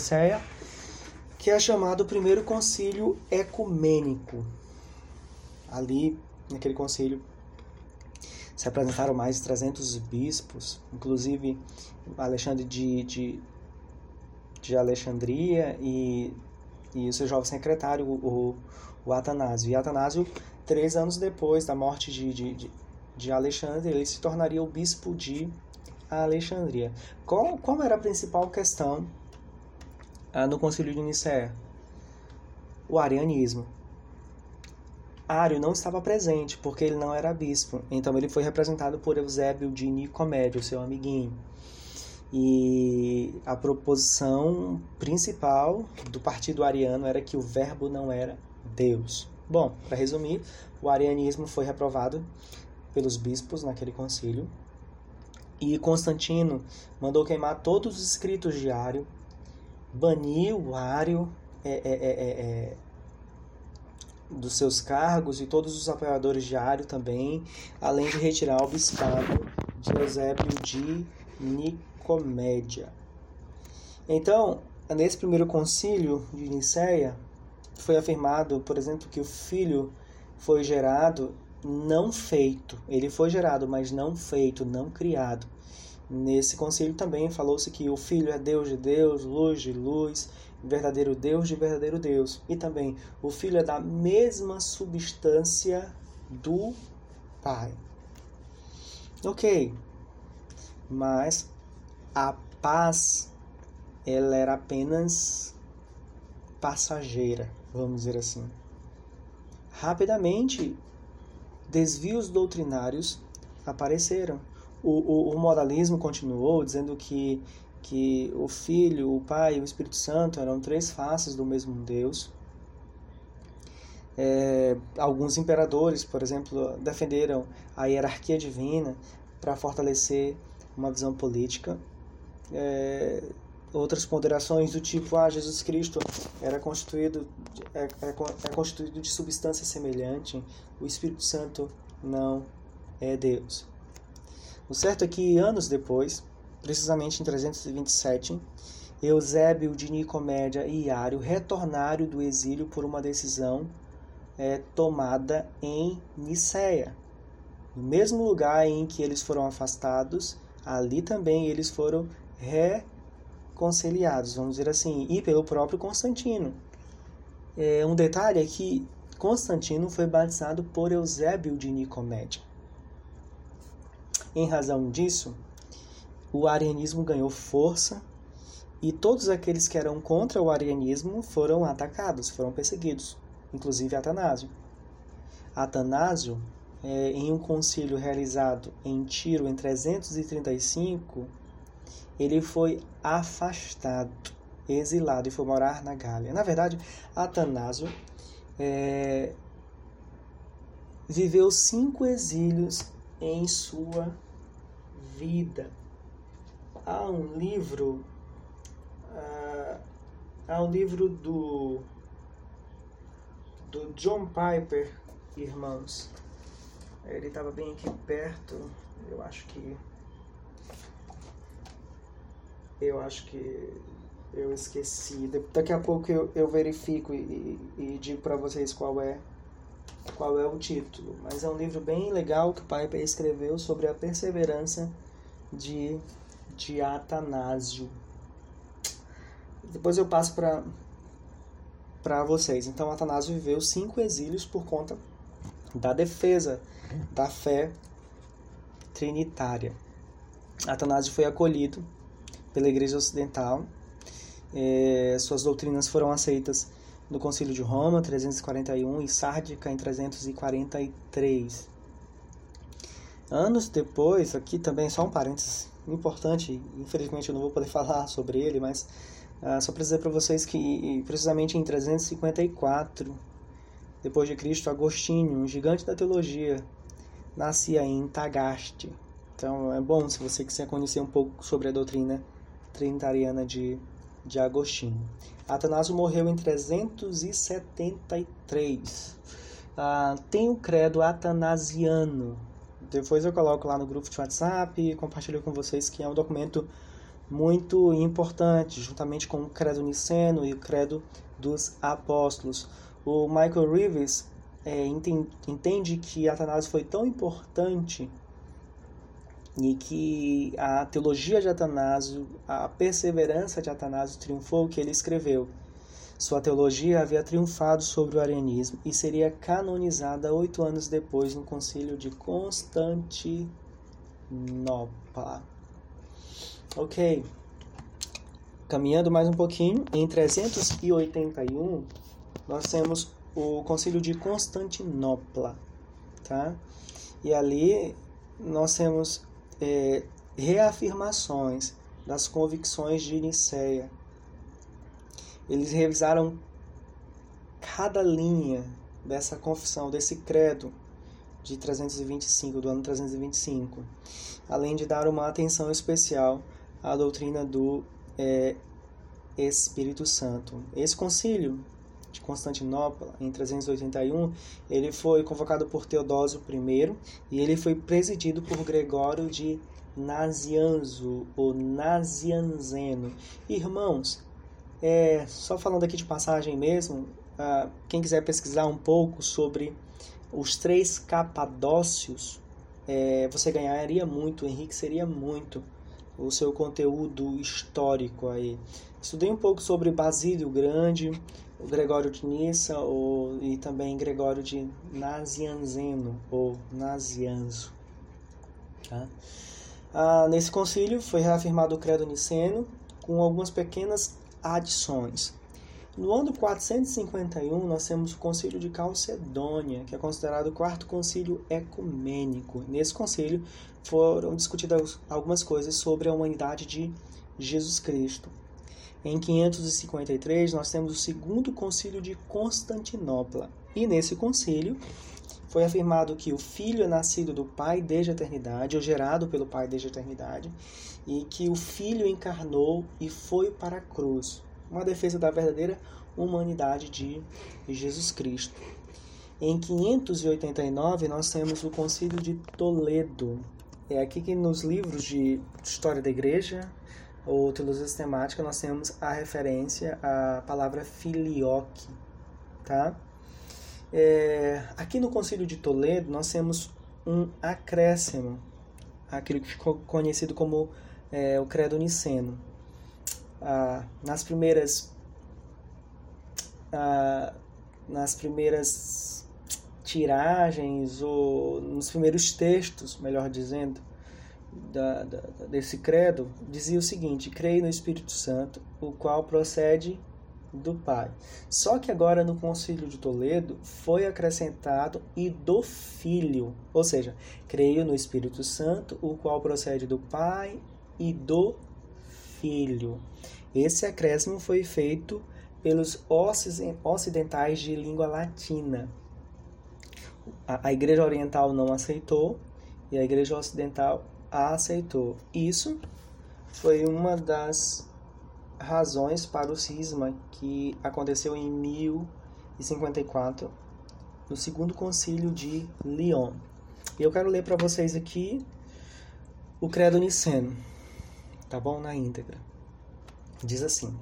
que é chamado o primeiro concílio ecumênico. Ali, naquele concílio, se apresentaram mais de 300 bispos, inclusive Alexandre de, de, de Alexandria e, e o seu jovem secretário, o, o Atanásio. E Atanásio, três anos depois da morte de, de, de, Alexandre, ele se tornaria o bispo de Alexandria. Qual, qual era a principal questão ah, no concílio de Nicéia? O arianismo. Ário não estava presente, porque ele não era bispo. Então ele foi representado por Eusébio de Nicomédio, seu amiguinho. E a proposição principal do partido ariano era que o verbo não era Deus. Bom, para resumir, o arianismo foi reprovado pelos bispos naquele concílio. E Constantino mandou queimar todos os escritos de Ário, baniu o Ário é, é, é, é dos seus cargos e todos os apoiadores de Ário também, além de retirar o bispado de Eusébio de Nicomédia. Então, nesse primeiro concílio de Nicéia, foi afirmado, por exemplo, que o filho foi gerado não feito. Ele foi gerado, mas não feito, não criado. Nesse concílio também falou-se que o filho é Deus de Deus, luz de luz, verdadeiro Deus de verdadeiro Deus. E também o Filho é da mesma substância do Pai. Ok, mas a paz ela era apenas passageira, vamos dizer assim. Rapidamente, desvios doutrinários apareceram. O, o, o moralismo continuou dizendo que que o Filho, o Pai e o Espírito Santo eram três faces do mesmo Deus. É, alguns imperadores, por exemplo, defenderam a hierarquia divina para fortalecer uma visão política. É, outras ponderações do tipo, ah, Jesus Cristo era constituído, é, é, é constituído de substância semelhante, o Espírito Santo não é Deus. O certo é que anos depois, precisamente em 327, Eusébio de Nicomédia e Iário retornaram do exílio por uma decisão é, tomada em Nicéia. No mesmo lugar em que eles foram afastados, ali também eles foram reconciliados, vamos dizer assim, e pelo próprio Constantino. É, um detalhe é que Constantino foi batizado por Eusébio de Nicomédia. Em razão disso, o arianismo ganhou força e todos aqueles que eram contra o arianismo foram atacados, foram perseguidos, inclusive Atanásio. Atanásio, é, em um concílio realizado em Tiro em 335, ele foi afastado, exilado e foi morar na Gália. Na verdade, Atanásio é, viveu cinco exílios em sua vida. Há um livro, uh, há um livro do do John Piper, irmãos. Ele estava bem aqui perto. Eu acho que eu acho que eu esqueci. Daqui a pouco eu, eu verifico e, e digo para vocês qual é qual é o título. Mas é um livro bem legal que Piper escreveu sobre a perseverança de, de Atanásio. Depois eu passo para para vocês. Então, Atanásio viveu cinco exílios por conta da defesa da fé trinitária. Atanásio foi acolhido pela Igreja Ocidental. É, suas doutrinas foram aceitas no Concílio de Roma, 341, e Sárdica, em 343. Anos depois, aqui também só um parênteses importante, infelizmente eu não vou poder falar sobre ele, mas uh, só para dizer para vocês que precisamente em 354 depois de Cristo, Agostinho, um gigante da teologia, nascia em Tagaste. Então é bom se você quiser conhecer um pouco sobre a doutrina trinitariana de, de Agostinho. Atanásio morreu em 373. Ah, tem o credo atanasiano. Depois eu coloco lá no grupo de WhatsApp e compartilho com vocês que é um documento muito importante, juntamente com o credo niceno e o credo dos apóstolos. O Michael Reeves é, entende que Atanásio foi tão importante e que a teologia de Atanásio, a perseverança de Atanásio triunfou que ele escreveu. Sua teologia havia triunfado sobre o arianismo e seria canonizada oito anos depois no concílio de Constantinopla. Ok. Caminhando mais um pouquinho, em 381 nós temos o Concílio de Constantinopla, tá? E ali nós temos é, reafirmações das convicções de Nicéia. Eles revisaram cada linha dessa confissão, desse credo de 325, do ano 325, além de dar uma atenção especial à doutrina do é, Espírito Santo. Esse concílio de Constantinopla, em 381, ele foi convocado por Teodósio I e ele foi presidido por Gregório de Nazianzo, ou Nazianzeno. Irmãos, é, só falando aqui de passagem mesmo, uh, quem quiser pesquisar um pouco sobre os três capadócios, é, você ganharia muito, enriqueceria muito o seu conteúdo histórico aí. Estudei um pouco sobre Basílio Grande, o Gregório de Nissa ou, e também Gregório de Nazianzeno ou Nazianzo. Tá? Ah, nesse concílio foi reafirmado o credo niceno com algumas pequenas adições. No ano 451, nós temos o concílio de Calcedônia, que é considerado o quarto concílio ecumênico. Nesse concílio foram discutidas algumas coisas sobre a humanidade de Jesus Cristo. Em 553, nós temos o segundo concílio de Constantinopla. E nesse concílio foi afirmado que o filho é nascido do Pai desde a eternidade, ou gerado pelo Pai desde a eternidade, e que o filho encarnou e foi para a cruz. Uma defesa da verdadeira humanidade de Jesus Cristo. Em 589, nós temos o Concílio de Toledo. É aqui que nos livros de História da Igreja, ou teologia sistemática, nós temos a referência à palavra filioque, tá? É, aqui no Concílio de Toledo, nós temos um acréscimo, aquilo que ficou conhecido como é, o credo niceno. Ah, nas primeiras ah, nas primeiras tiragens ou nos primeiros textos, melhor dizendo, da, da, desse credo dizia o seguinte: creio no Espírito Santo, o qual procede do Pai. Só que agora no Concílio de Toledo foi acrescentado e do Filho, ou seja, creio no Espírito Santo, o qual procede do Pai e do Filho. Esse acréscimo foi feito pelos ocidentais de língua latina. A, Igreja Oriental não aceitou e a Igreja Ocidental aceitou. Isso foi uma das razões para o cisma que aconteceu em 1054, no segundo concílio de Lyon. E eu quero ler para vocês aqui o Credo Niceno, tá bom? Na íntegra. Diz assim: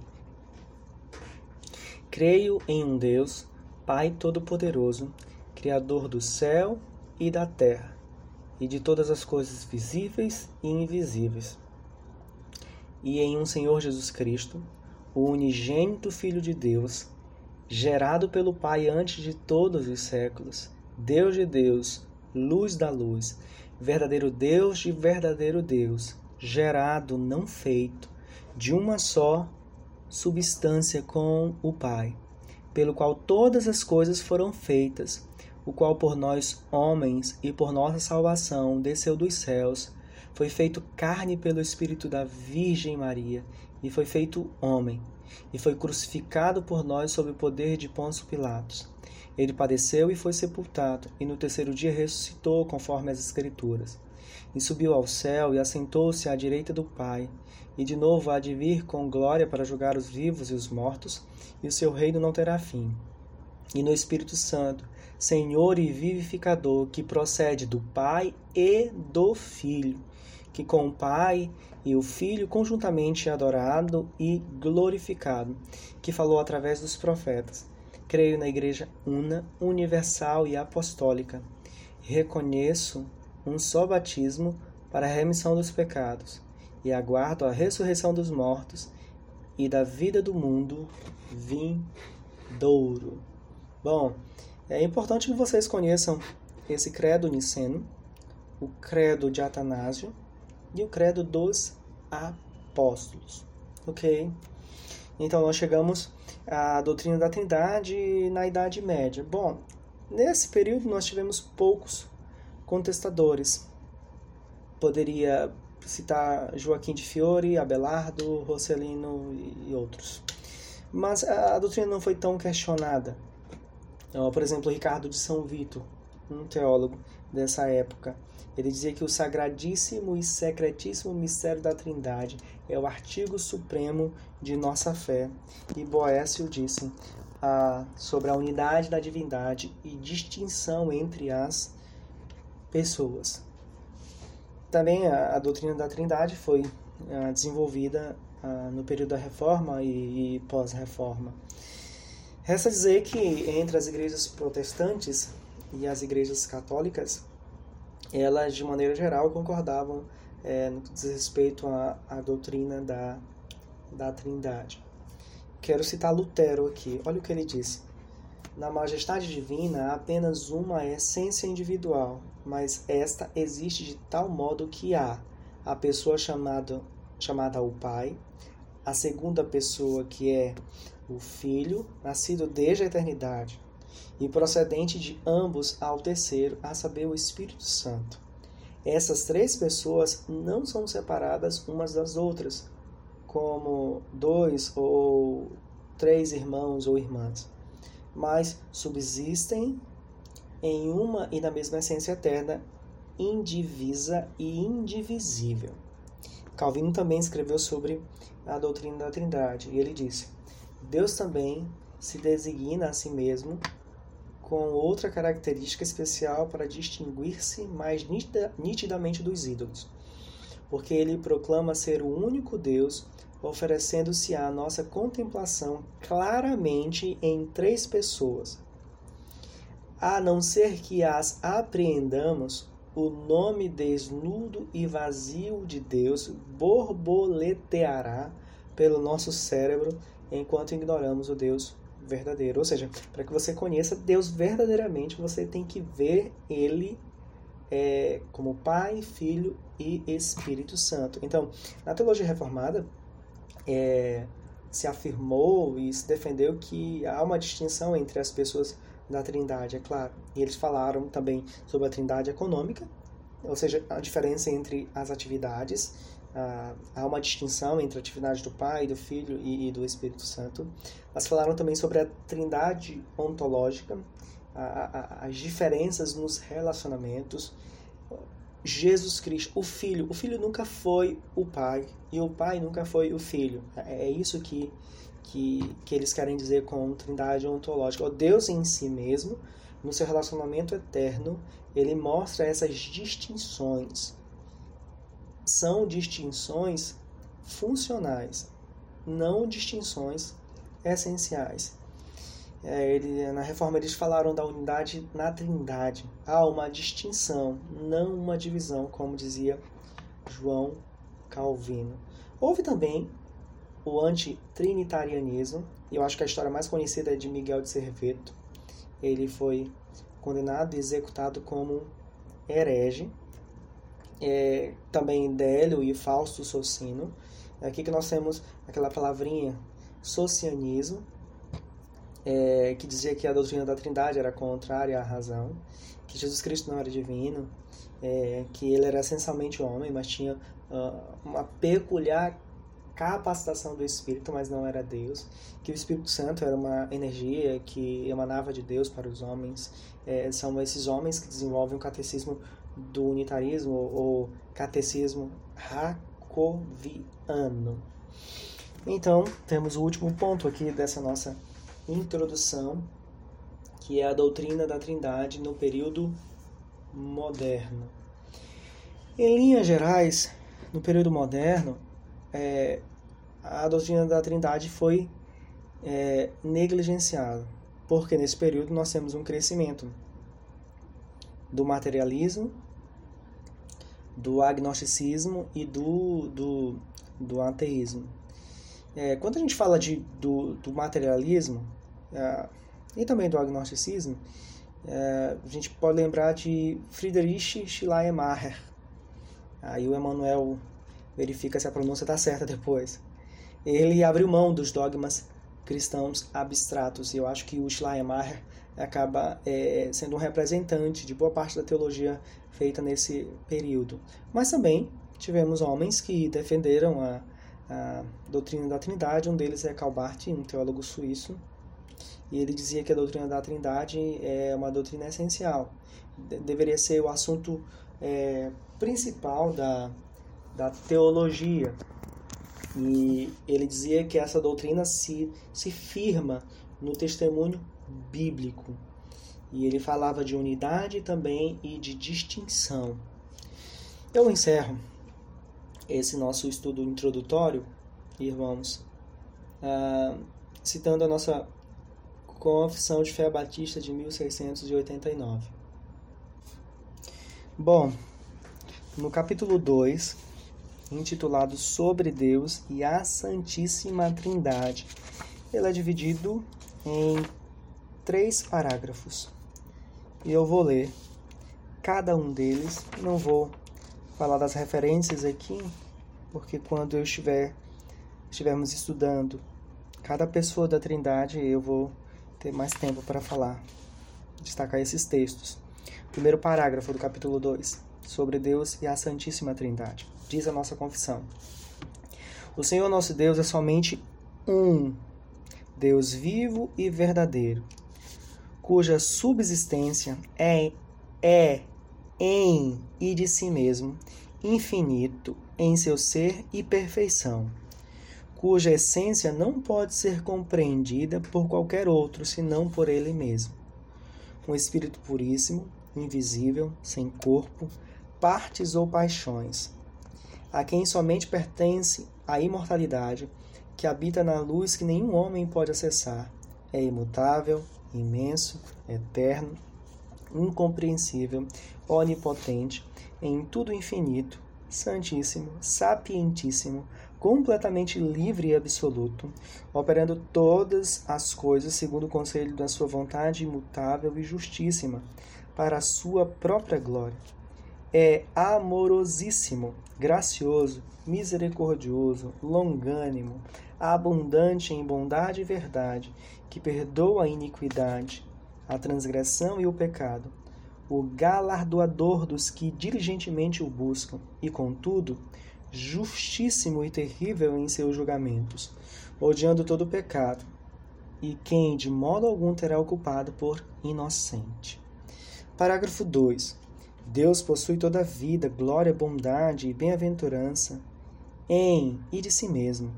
Creio em um Deus, Pai Todo-Poderoso, Criador do céu e da terra, e de todas as coisas visíveis e invisíveis e em um Senhor Jesus Cristo, o unigênito Filho de Deus, gerado pelo Pai antes de todos os séculos, Deus de Deus, luz da luz, verdadeiro Deus de verdadeiro Deus, gerado, não feito, de uma só substância com o Pai, pelo qual todas as coisas foram feitas, o qual por nós homens e por nossa salvação desceu dos céus foi feito carne pelo Espírito da Virgem Maria e foi feito homem, e foi crucificado por nós sob o poder de Pôncio Pilatos. Ele padeceu e foi sepultado, e no terceiro dia ressuscitou, conforme as Escrituras. E subiu ao céu e assentou-se à direita do Pai, e de novo há de vir com glória para julgar os vivos e os mortos, e o seu reino não terá fim. E no Espírito Santo, Senhor e vivificador, que procede do Pai e do Filho, que com o Pai e o Filho conjuntamente é adorado e glorificado, que falou através dos profetas. Creio na Igreja una, universal e apostólica. Reconheço um só batismo para a remissão dos pecados e aguardo a ressurreição dos mortos e da vida do mundo vindouro. Bom, é importante que vocês conheçam esse credo niceno, o credo de Atanásio, e o credo dos apóstolos. Ok? Então nós chegamos à doutrina da Trindade na Idade Média. Bom, nesse período nós tivemos poucos contestadores. Poderia citar Joaquim de Fiore, Abelardo, Rossellino e outros. Mas a doutrina não foi tão questionada. Por exemplo, Ricardo de São Vito, um teólogo dessa época, ele dizia que o sagradíssimo e secretíssimo mistério da Trindade é o artigo supremo de nossa fé. E Boécio disse ah, sobre a unidade da divindade e distinção entre as pessoas. Também a, a doutrina da Trindade foi ah, desenvolvida ah, no período da Reforma e, e pós-Reforma. Resta dizer que entre as igrejas protestantes e as igrejas católicas elas, de maneira geral, concordavam é, no que diz respeito à, à doutrina da, da Trindade. Quero citar Lutero aqui. Olha o que ele disse. Na majestade divina há apenas uma essência individual, mas esta existe de tal modo que há a pessoa chamada, chamada o Pai, a segunda pessoa que é o Filho, nascido desde a eternidade, e procedente de ambos ao terceiro, a saber, o Espírito Santo. Essas três pessoas não são separadas umas das outras, como dois ou três irmãos ou irmãs, mas subsistem em uma e na mesma essência eterna, indivisa e indivisível. Calvino também escreveu sobre a doutrina da Trindade, e ele disse: Deus também se designa a si mesmo com outra característica especial para distinguir-se mais nitidamente dos ídolos, porque ele proclama ser o único Deus, oferecendo-se à nossa contemplação claramente em três pessoas. A não ser que as apreendamos, o nome desnudo e vazio de Deus borboleteará pelo nosso cérebro enquanto ignoramos o Deus verdadeiro. Ou seja, para que você conheça Deus verdadeiramente, você tem que ver Ele é, como Pai, Filho e Espírito Santo. Então, na teologia reformada, é, se afirmou e se defendeu que há uma distinção entre as pessoas da Trindade, é claro. E eles falaram também sobre a Trindade econômica, ou seja, a diferença entre as atividades. Ah, há uma distinção entre a atividade do Pai, do Filho e, e do Espírito Santo. Mas falaram também sobre a Trindade ontológica, a, a, as diferenças nos relacionamentos. Jesus Cristo, o Filho, o Filho nunca foi o Pai e o Pai nunca foi o Filho. É, é isso que, que, que eles querem dizer com Trindade ontológica. O Deus em si mesmo, no seu relacionamento eterno, ele mostra essas distinções. São distinções funcionais, não distinções essenciais. É, ele, na reforma eles falaram da unidade na trindade. Há uma distinção, não uma divisão, como dizia João Calvino. Houve também o antitrinitarianismo, e eu acho que a história mais conhecida é de Miguel de Serveto. Ele foi condenado e executado como herege. É, também Délio e Fausto Socino. Aqui que nós temos aquela palavrinha socianismo, é, que dizia que a doutrina da Trindade era contrária à razão, que Jesus Cristo não era divino, é, que ele era essencialmente homem, mas tinha uh, uma peculiar capacitação do Espírito, mas não era Deus, que o Espírito Santo era uma energia que emanava de Deus para os homens. É, são esses homens que desenvolvem o catecismo do unitarismo ou catecismo racoviano. Então, temos o último ponto aqui dessa nossa introdução, que é a doutrina da Trindade no período moderno. Em linhas gerais, no período moderno, é, a doutrina da Trindade foi é, negligenciada, porque nesse período nós temos um crescimento do materialismo, do agnosticismo e do, do, do ateísmo. É, quando a gente fala de, do, do materialismo é, e também do agnosticismo, é, a gente pode lembrar de Friedrich Schleiermacher. Aí o Emmanuel verifica se a pronúncia está certa depois. Ele abriu mão dos dogmas cristãos abstratos e eu acho que o Schleiermacher acaba é, sendo um representante de boa parte da teologia feita nesse período. Mas também tivemos homens que defenderam a a doutrina da Trindade. Um deles é Calbart, um teólogo suíço, e ele dizia que a doutrina da Trindade é uma doutrina essencial. De deveria ser o assunto é, principal da, da teologia. E ele dizia que essa doutrina se, se firma no testemunho bíblico. E ele falava de unidade também e de distinção. Eu encerro esse nosso estudo introdutório, irmãos, ah, citando a nossa Confissão de Fé Batista de 1689. Bom, no capítulo 2, intitulado Sobre Deus e a Santíssima Trindade, ele é dividido em três parágrafos. E eu vou ler cada um deles, não vou falar das referências aqui, porque quando eu estiver estivermos estudando cada pessoa da Trindade, eu vou ter mais tempo para falar, destacar esses textos. Primeiro parágrafo do capítulo 2, sobre Deus e a Santíssima Trindade. Diz a nossa confissão: O Senhor nosso Deus é somente um, Deus vivo e verdadeiro, cuja subsistência é, é em e de si mesmo, infinito em seu ser e perfeição, cuja essência não pode ser compreendida por qualquer outro senão por ele mesmo. Um espírito puríssimo, invisível, sem corpo, partes ou paixões, a quem somente pertence a imortalidade, que habita na luz que nenhum homem pode acessar, é imutável, imenso, eterno, incompreensível, onipotente, em tudo infinito, santíssimo, sapientíssimo, completamente livre e absoluto, operando todas as coisas segundo o conselho da sua vontade imutável e justíssima, para a sua própria glória, é amorosíssimo, gracioso, misericordioso, longânimo, abundante em bondade e verdade, que perdoa a iniquidade, a transgressão e o pecado, o galardoador dos que diligentemente o buscam, e, contudo, justíssimo e terrível em seus julgamentos, odiando todo pecado, e quem de modo algum terá ocupado por inocente. Parágrafo 2. Deus possui toda a vida, glória, bondade e bem-aventurança em e de si mesmo.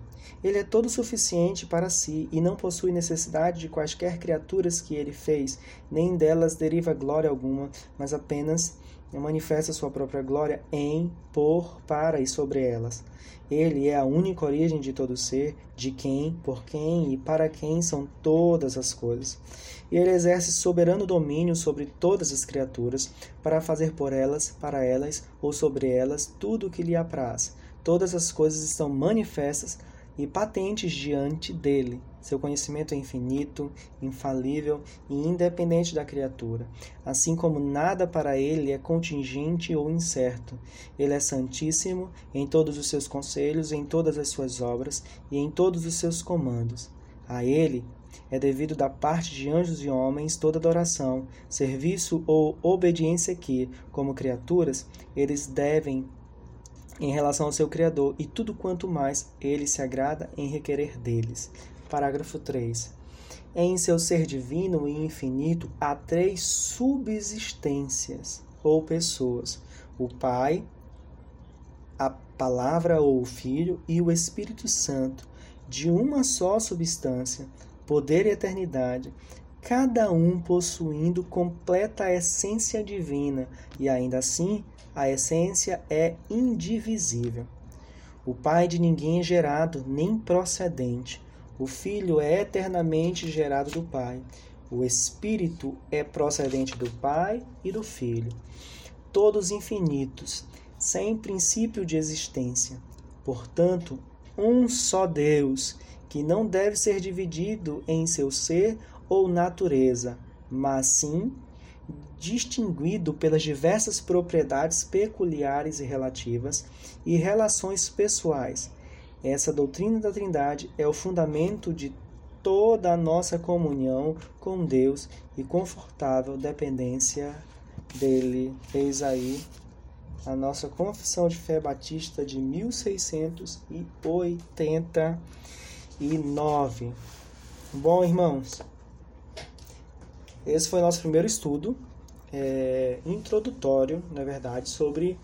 Ele é todo suficiente para si e não possui necessidade de quaisquer criaturas que ele fez, nem delas deriva glória alguma, mas apenas manifesta sua própria glória em, por, para e sobre elas. Ele é a única origem de todo ser, de quem, por quem e para quem são todas as coisas. E ele exerce soberano domínio sobre todas as criaturas, para fazer por elas, para elas ou sobre elas tudo o que lhe apraz. Todas as coisas estão manifestas e patentes diante dele. Seu conhecimento é infinito, infalível e independente da criatura, assim como nada para ele é contingente ou incerto. Ele é santíssimo em todos os seus conselhos, em todas as suas obras e em todos os seus comandos. A ele é devido da parte de anjos e homens toda adoração, serviço ou obediência que, como criaturas, eles devem em relação ao seu Criador e tudo quanto mais ele se agrada em requerer deles. Parágrafo 3. Em seu ser divino e infinito há três subsistências ou pessoas: o Pai, a Palavra ou o Filho e o Espírito Santo, de uma só substância, poder e eternidade, cada um possuindo completa essência divina e ainda assim a essência é indivisível. O Pai de ninguém é gerado, nem procedente. O Filho é eternamente gerado do Pai. O Espírito é procedente do Pai e do Filho. Todos infinitos, sem princípio de existência. Portanto, um só Deus, que não deve ser dividido em seu ser ou natureza, mas sim distinguido pelas diversas propriedades peculiares e relativas e relações pessoais. Essa doutrina da Trindade é o fundamento de toda a nossa comunhão com Deus e confortável dependência dele. Eis aí a nossa Confissão de Fé Batista de 1689. Bom, irmãos, esse foi nosso primeiro estudo é, introdutório, na verdade, sobre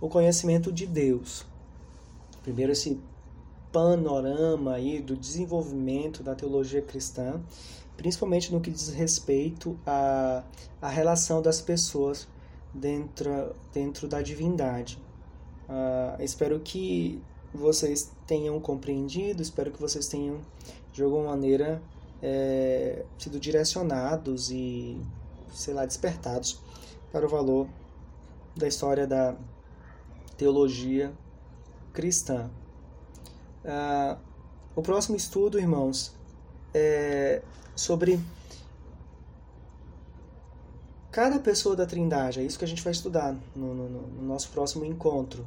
o conhecimento de Deus. Primeiro esse panorama aí do desenvolvimento da teologia cristã, principalmente no que diz respeito à, à relação das pessoas dentro, dentro da divindade. Uh, espero que vocês tenham compreendido, espero que vocês tenham, de alguma maneira, é, sido direcionados e, sei lá, despertados para o valor da história da teologia cristã. Ah, o próximo estudo, irmãos, é sobre cada pessoa da Trindade. É isso que a gente vai estudar no, no, no nosso próximo encontro.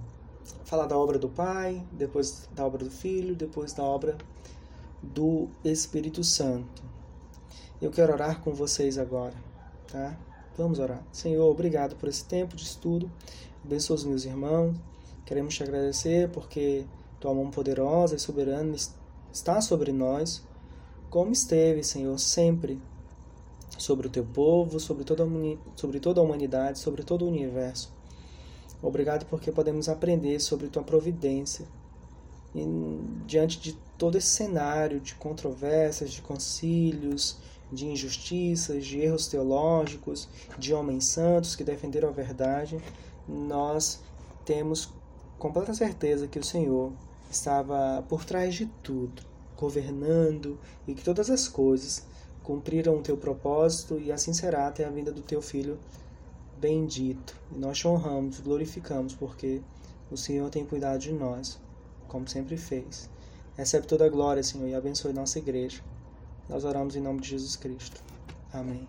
Falar da obra do Pai, depois da obra do Filho, depois da obra do Espírito Santo. Eu quero orar com vocês agora, tá? Vamos orar. Senhor, obrigado por esse tempo de estudo. Abençoa os meus irmãos. Queremos te agradecer porque tua mão poderosa e soberana está sobre nós, como esteve, Senhor, sempre sobre o teu povo, sobre toda a, sobre toda a humanidade, sobre todo o universo. Obrigado porque podemos aprender sobre tua providência e, diante de todo esse cenário de controvérsias, de concílios, de injustiças, de erros teológicos, de homens santos que defenderam a verdade, nós temos completa certeza que o Senhor estava por trás de tudo, governando e que todas as coisas cumpriram o teu propósito e assim será até a vinda do teu filho bendito. E nós te honramos, glorificamos porque o Senhor tem cuidado de nós, como sempre fez. Recebe toda a glória, Senhor, e abençoe nossa igreja. Nós oramos em nome de Jesus Cristo. Amém.